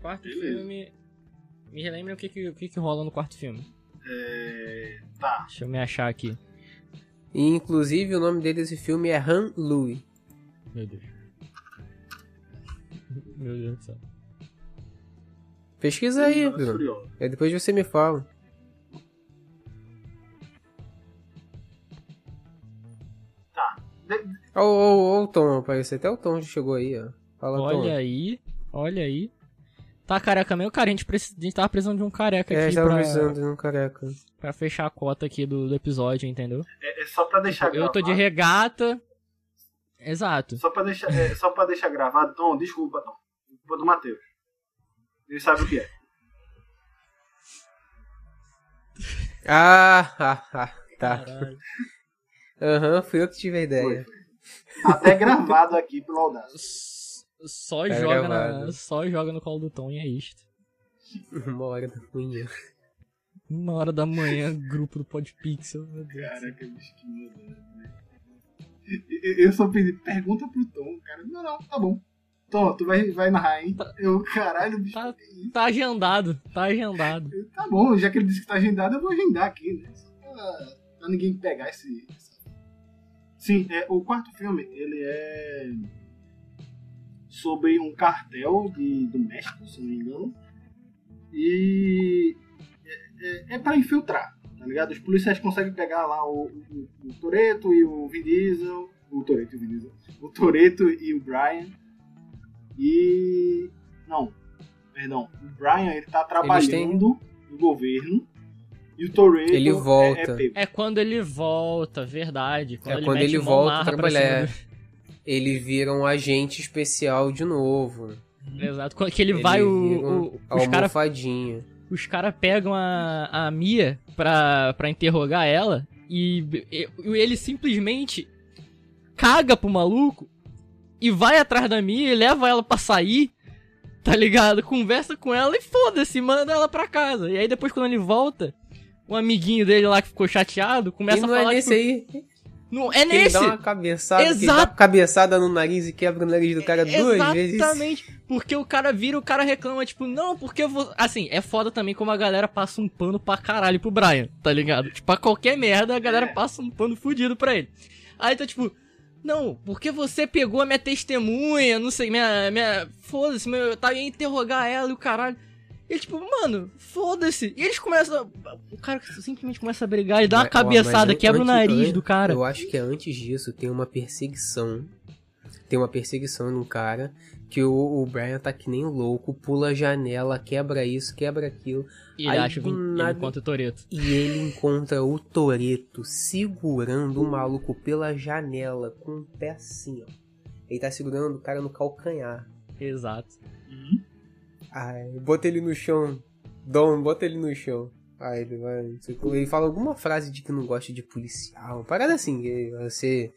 Quarto Beleza. filme. Me relembrem o que, que, o que, que rola no quarto filme. É, tá. Deixa eu me achar aqui. E, inclusive, o nome dele desse filme é Han Louis. Meu Deus. Meu Deus do céu. Pesquisa aí, e Bruno. Aí depois você me fala. Ó, ó, o Tom, apareceu até o Tom já chegou aí, ó. Fala, Tom. Olha aí, olha aí. Tá careca mesmo? Cara, a gente, preci- a gente tava precisando de um careca É, aqui já tava pra, precisando de um careca. pra fechar a cota aqui do, do episódio, entendeu? É, é só pra deixar Eu tô de regata. Exato. Só pra deixar, é, só pra deixar gravado, Tom, desculpa, Tom. Culpa do Matheus. Ele sabe o que é. Ah, ah, ah, tá. Aham, fui eu que tive a ideia. foi. Tá até gravado aqui pelo Audacity. Só Tá joga, na, só joga no colo do Tom e é isto. Uma hora da manhã. Uma hora da manhã, grupo do Podpixel. Meu Deus. Caraca, bicho, que maldade? Eu eu só pedi, pergunta pro Tom, cara. Não, não, tá bom. Tom, tu vai, vai narrar, hein? Eu, caralho, bicho. Tá-? Tá agendado, tá agendado. Eu, Tá bom, já que ele disse que tá agendado, eu vou agendar aqui, né? Só pra, pra ninguém pegar esse. Sim, é, o quarto filme, ele é sobre um cartel de, do México, se não me engano. E é, é, é pra infiltrar, tá ligado? Os policiais conseguem pegar lá o, o, o Toreto e o Vin Diesel. O Toreto e o Vin Diesel. O Toreto e o Brian. E. Não, perdão. O Brian ele tá trabalhando no governo. E o Toreto Ele é- volta. É, pego. É quando ele volta, verdade. Quando É ele quando mete ele volta trabalhar. Ele vira um agente especial de novo. Exato. Que ele, vai, vira o, o- os caras almofadinha. os caras pegam a, a Mia pra, pra interrogar ela e, e ele simplesmente caga pro maluco e vai atrás da Mia e leva ela pra sair, tá ligado? Conversa com ela e foda-se, manda ela pra casa. E aí depois quando ele volta, um amiguinho dele lá que ficou chateado começa e não a falar. É nesse tipo, aí. Não, é Que ele nesse! dá uma cabeçada, Exato. dá uma cabeçada no nariz e quebra o nariz do cara duas vezes. Exatamente. Porque o cara vira, o cara reclama, tipo, não, porque eu vou. Assim, é foda também como a galera passa um pano pra caralho pro Brian, tá ligado? Tipo, pra qualquer merda, a galera passa um pano fudido pra ele. Aí tá tipo, não, porque você pegou a minha testemunha, não sei, minha. minha Foda-se, meu, eu tava ia interrogar ela e o caralho. E ele, tipo, mano, foda-se. E eles começam. O cara simplesmente começa a brigar e dá uma Mas, cabeçada, quebra o nariz an- do cara. Eu acho que antes disso tem uma perseguição. Tem uma perseguição num cara que o, o Brian tá que nem louco, pula a janela, quebra isso, quebra aquilo. E ele aí acha que ele nada- encontra o Toreto. E ele encontra o Toreto segurando o maluco pela janela com o pé assim, ó. Ele tá segurando o cara no calcanhar. Exato. Uhum. Ai, bota ele no chão. Dom, bota ele no chão. Aí ele vai. como- Ele fala alguma frase de que não gosta de policial. Uma parada assim, que você.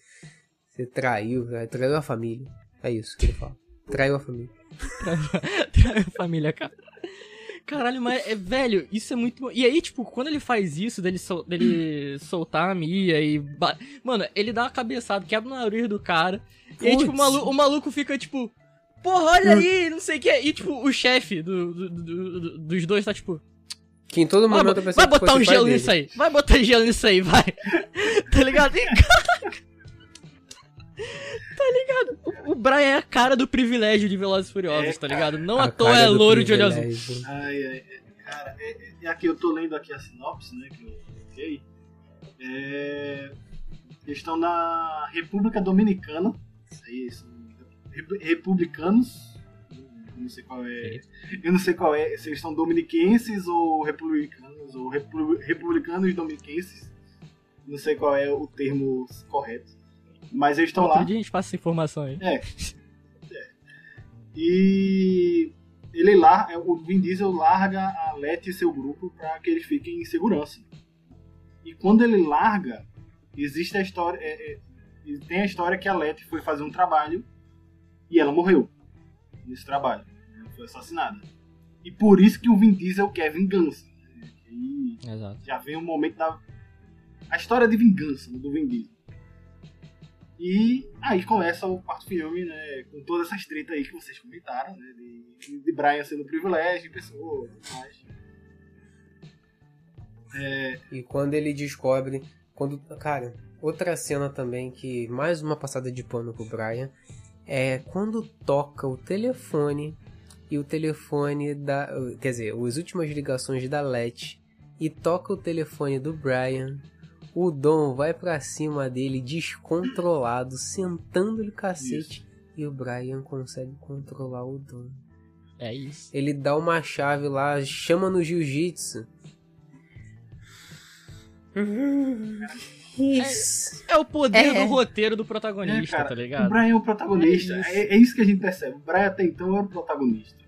Você traiu, né? traiu a família. É isso que ele fala. Traiu a família. Traiu a família, cara. Caralho, mas é velho, isso é muito. E aí, tipo, quando ele faz isso, dele, sol- dele soltar a Mia e. Mano, ele dá uma cabeçada, quebra o nariz do cara. E aí, tipo, o maluco, o maluco fica tipo. Porra, olha aí, não sei o que. E, tipo, o chefe do, do- do- do- dos dois tá tipo. Que em todo Vai, momento vai que botar um gelo dele. nisso aí. Vai botar gelo nisso aí, vai. tá ligado? E, caraca. Tá ligado? O, o Brian é a cara do privilégio de Velozes Furiosos, É, tá ligado? Não A à toa é louro de olho azul. Ai, ai, ai, cara, é, é- é aqui eu tô lendo aqui a sinopse, né, que eu coloquei. É, eles estão na República Dominicana. Isso aí, rep- republicanos. Eu não sei qual é. Eu não sei qual é, se eles são dominiquenses ou republicanos, ou repu- republicanos dominiquenses. Não sei qual é o termo correto. Mas eles estão Outro lá. dia a gente passa essa informação aí. E ele lá, o Vin Diesel larga a Letty e seu grupo para que eles fiquem em segurança. E quando ele larga, existe a história, é, é, tem a história que a Letty foi fazer um trabalho e ela morreu nesse trabalho. Ela foi assassinada. E por isso que o Vin Diesel quer vingança. né? E Exato. já vem o momento da a história de vingança do Vin Diesel. E aí começa o quarto filme, né, com todas essas tretas aí que vocês comentaram, né, de, de Brian sendo privilégio, pessoa, e tudo mais. É, E quando ele descobre. Quando. Cara, outra cena também que. Mais uma passada de pano pro Brian. É quando toca o telefone. E o telefone da. Quer dizer, as últimas ligações da Let. E toca o telefone do Brian. O Dom vai pra cima dele descontrolado, sentando-lhe o cacete. E o Brian consegue controlar o Dom. É isso. Ele dá uma chave lá, chama no jiu-jitsu. Isso. É o poder É. do roteiro do é, protagonista, cara, tá o ligado? Brian é o protagonista, É isso. é, é isso que a gente percebe. O Brian até então é o protagonista.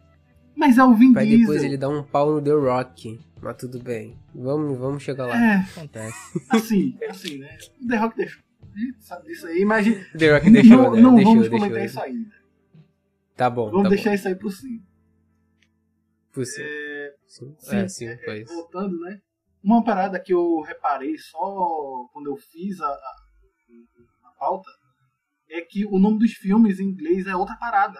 Mas é o Vin Pra Diesel. depois ele dar um pau no The Rock. Mas tudo bem. Vamos, vamos chegar lá. É, Acontece. assim, assim, né? O The Rock deixou. Sabe disso aí, mas The Rock deixou, não, né? não deixou, vamos deixou. comentar isso ainda. Tá bom, Vamos tá deixar bom. isso aí por cima. Por cima. É, Sim. sim, É, sim, é, foi isso. voltando, né? Uma parada que eu reparei só quando eu fiz a, a, a pauta é que o nome dos filmes em inglês é outra parada.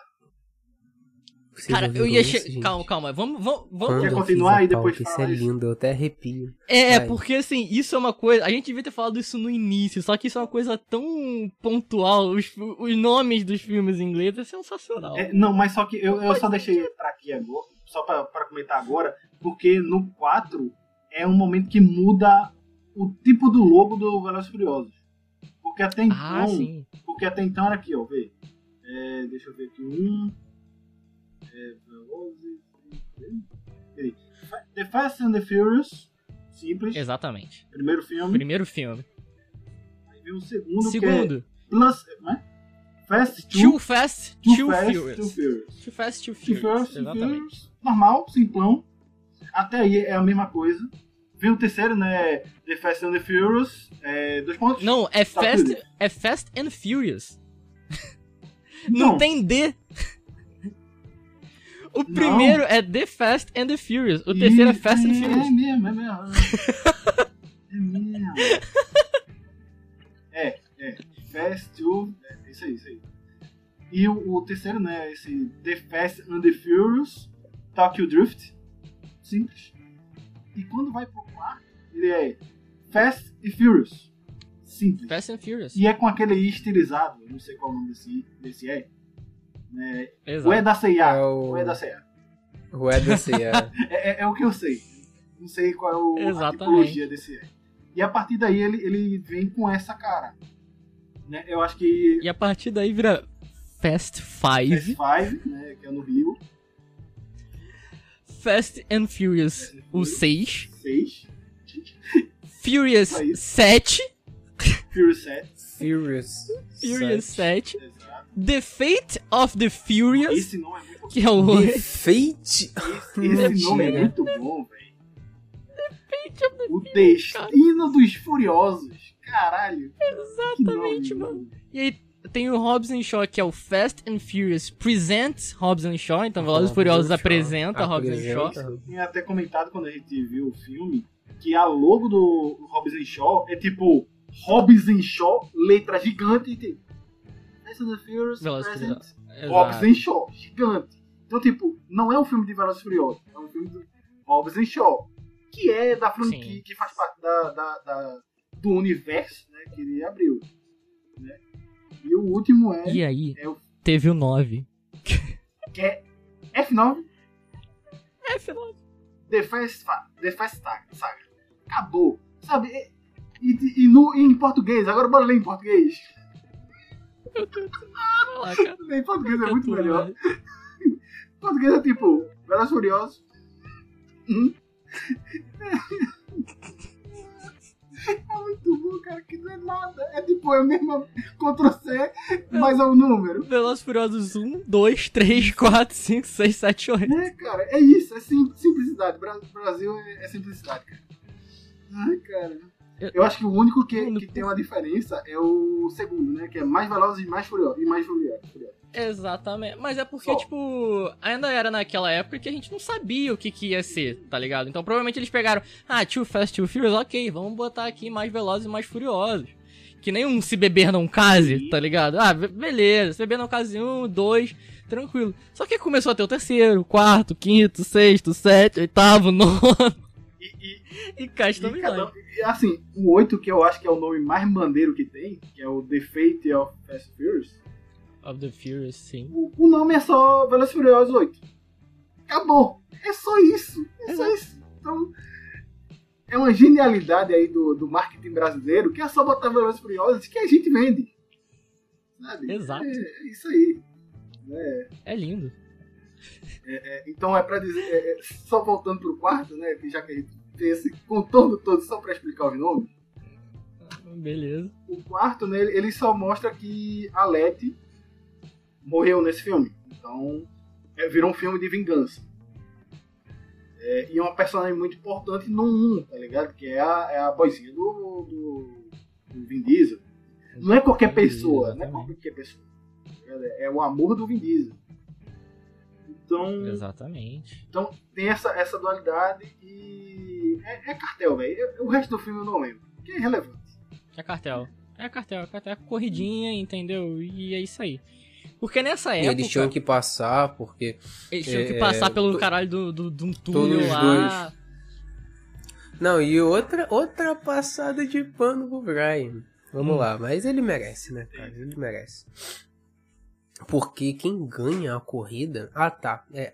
Vocês Cara, eu ia isso, che... gente? Calma, calma. Vamos, vamos, vamos. Quer continuar e depois pauta, Isso é lindo, eu até arrepio. É, Vai. porque assim, isso é uma coisa. A gente devia ter falado isso no início, só que isso é uma coisa tão pontual. Os, os nomes dos filmes em inglês é sensacional. É, não, mas só que eu, eu só deixei pra aqui agora, só pra, pra comentar agora, porque no 4 é um momento que muda o tipo do logo do Velozes Furiosos. Porque até então, ah, porque até então era aqui, ó, vê. É, deixa eu ver aqui um. É, Velozes. The Fast and the Furious, simples. Exatamente. Primeiro filme. Primeiro filme. Aí vem o segundo, Segundo, que é Plus, né? Fast Too Two, Fast, Too Too Fast, Furious. Too Furious. Too Fast, Too Too Furious. Fast, Too Exatamente. Furious. Normal, simplão. Até aí é a mesma coisa. Vem o terceiro, né? The Fast and the Furious. É, dois pontos. Não, é Tá Fast, tudo. é Fast and Furious. Não, Não. tem D. O primeiro é The Fast and the Furious. O terceiro é Fast and é, Furious. É mesmo, é mesmo. É mesmo. É, é. Fast to. É isso aí, isso aí. E o, o terceiro, né? Esse The Fast and the Furious, Tokyo Drift. Simples. E quando vai pro quarto, ele é Fast e Furious. Simples. Fast and Furious. E é com aquele I estilizado, eu não sei qual o nome desse, desse é. Né? Exato. O é da C&A. É o- O é da C&A. O Edson, é. É, é, é o que eu sei. Não sei qual é o, a tipologia desse é. E a partir daí ele, ele vem com essa cara. Né? Eu acho que E a partir daí vira Fast Fast 5, Five, né, que é no Rio, Fast and Furious o 6, 6, Furious Isso aí. 7, Furious 7, Furious. Furious 7, exato. The Fate of the Furious, Esse nome é muito que é o Defeite. Esse, esse nome é muito bom, velho. O Destino dos Furiosos. Caralho. Exatamente, mano. E aí tem o Hobbs and Shaw, que é o Fast and Furious Presents Hobbs and Shaw. Então Velozes e Furiosos apresenta Hobbs and Shaw. Apresenta. tinha até comentado quando a gente viu o filme que a logo do Hobbs and Shaw é tipo Hobbs and Shaw, letra gigante e tem Fast and Furious Velozes present Furiosos. Hobbs Shaw, gigante. Então, tipo, não é um filme de Velozes e Furiosos, é um filme de Hobbs and Shaw, que é da franquia, Sim. que faz parte da, da- da- do universo né, que ele abriu. né? E o último é, E aí, é o teve o 9. que é F9 É, final. The Fast, Fa- The Fast Saga. Acabou. Sabe? E, e- e no, em português, agora bora ler em português. Vai lá, cara. Em português é muito melhor. Em português é tipo, Velozes e Furiosos. Hum. É muito bom, cara, que não é nada. É tipo, é mesmo Ctrl C, mais é o número. Velozes e Furiosos 1, 2, 3, 4, 5, 6, 7, 8. É, cara, é isso, é sim- simplicidade. Bra- Brasil é, é simplicidade, cara. Ai, cara. Eu- Eu acho que o único que, que tem uma diferença é o segundo, né? Que é mais velozes e mais furiosos. E mais furiosos. Exatamente. Mas é porque, Só. tipo, ainda era naquela época que a gente não sabia o que, que ia ser, tá ligado? Então provavelmente eles pegaram, ah, Too Fast, Too Furious, ok, vamos botar aqui mais velozes e mais furiosos. Que nem um se beber não case, tá ligado? Ah, be- beleza, se beber não case um, dois, tranquilo. Só que começou a ter o terceiro, quarto, quinto, sexto, sétimo, oitavo, nono. E, e, E e cada- e, assim, o 8, que eu acho que é o nome mais bandeiro que tem, que é o The Fate of Fast Furious, Of the Furious, sim. o, o nome é só Velozes e Furiosos 8. Acabou. É só isso. É só isso. Então, é uma genialidade aí do, do marketing brasileiro que é só botar Velozes e Furiosos que a gente vende. Sabe? Exato. É, é isso aí. É, É lindo. é, então é pra dizer, é, é, só voltando pro quarto, né? Que já que a gente tem esse contorno todo só pra explicar os nomes. Beleza. O quarto, né, ele só mostra que a Letty morreu nesse filme. Então, é, virou um filme de vingança. É, e é uma personagem muito importante no 1, tá ligado? Que é a, é a boizinha do, do, do Vin Diesel. Não é qualquer pessoa, não é qualquer pessoa. tá ligado? É o amor do Vin Diesel. Então, Exatamente. então tem essa, essa dualidade e. É, é cartel, velho. O resto do filme eu não lembro. Que é irrelevante. É cartel. É cartel, é cartel. É corridinha, entendeu? E é isso aí. Porque nessa E época. eles tinham que passar, porque. eles tinham que é, passar pelo to- caralho do, do, de um túnel lá. Não, e outra, outra passada de pano pro Brian. Vamos Hum. lá, mas ele merece, né, cara? Ele merece. Porque quem ganha a corrida. Ah, tá. É.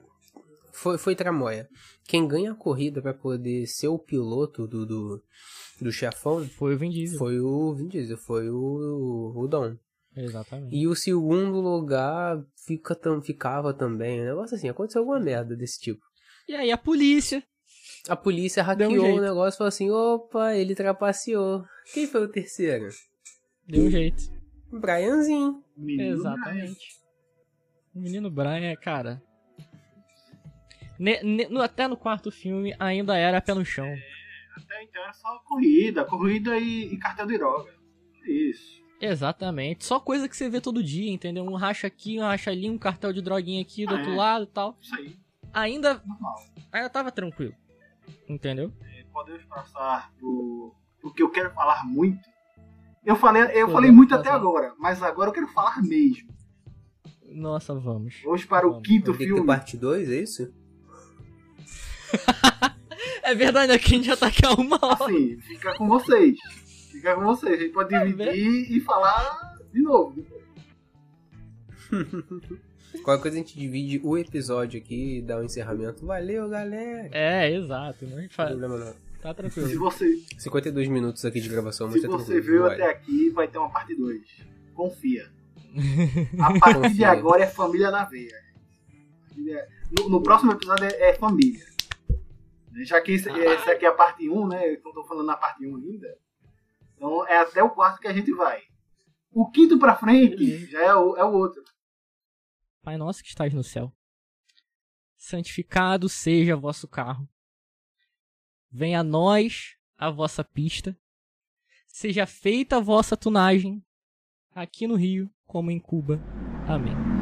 Foi, foi tramóia. Quem ganha a corrida pra poder ser o piloto do, do, do chefão Foi o Vin Diesel. foi o Vin Diesel, foi o, o Dom. Exatamente. E o segundo lugar fica, tam, ficava também. Um negócio assim, aconteceu alguma merda desse tipo. E aí a polícia. A polícia um hackeou jeito. o negócio e falou assim: opa, ele trapaceou. Quem foi o terceiro? Deu um jeito. Brianzinho. Menino Exatamente. O menino Brian é, cara. Ne- ne- no- até no quarto filme ainda era pé no chão. Até então era só corrida, corrida e, e cartel de droga. Isso. Exatamente. Só coisa que você vê todo dia, entendeu? Um racha aqui, um racha ali, um cartel de droguinha aqui do Ah, outro é. lado e tal. Isso aí, Ainda, normal. ainda tava tranquilo. Entendeu? podemos passar pro, pro que eu quero falar muito. Eu falei, eu Podemos falei muito até passar. agora, mas agora eu quero falar mesmo. Nossa, vamos. Vamos para o Vamos. quinto Vai ter que filme. parte 2, é isso? É verdade, aqui a gente já tá aqui há uma hora. Assim, fica com vocês. Fica com vocês. A gente pode Tá dividir e falar de novo. Qualquer coisa a gente divide o episódio aqui e dá um encerramento. Valeu, galera! É, exato. Não Não tem fa- problema não. Tá Se tranquilo. você, 52 minutos aqui de gravação, mas se tá você tranquilo. veio vai. até aqui, vai ter uma parte 2. Confia. A partir de Confia. agora é família na veia. No, no próximo episódio é, é família. Já que esse, esse aqui é a parte 1, né? Eu tô falando na parte 1 ainda. Então é até o quarto que a gente vai. O quinto pra frente Beleza. já é o, é o outro. Pai nosso que estás no céu. Santificado seja vosso carro. Venha a nós a vossa pista. Seja feita a vossa tunagem, aqui no Rio como em Cuba. Amém.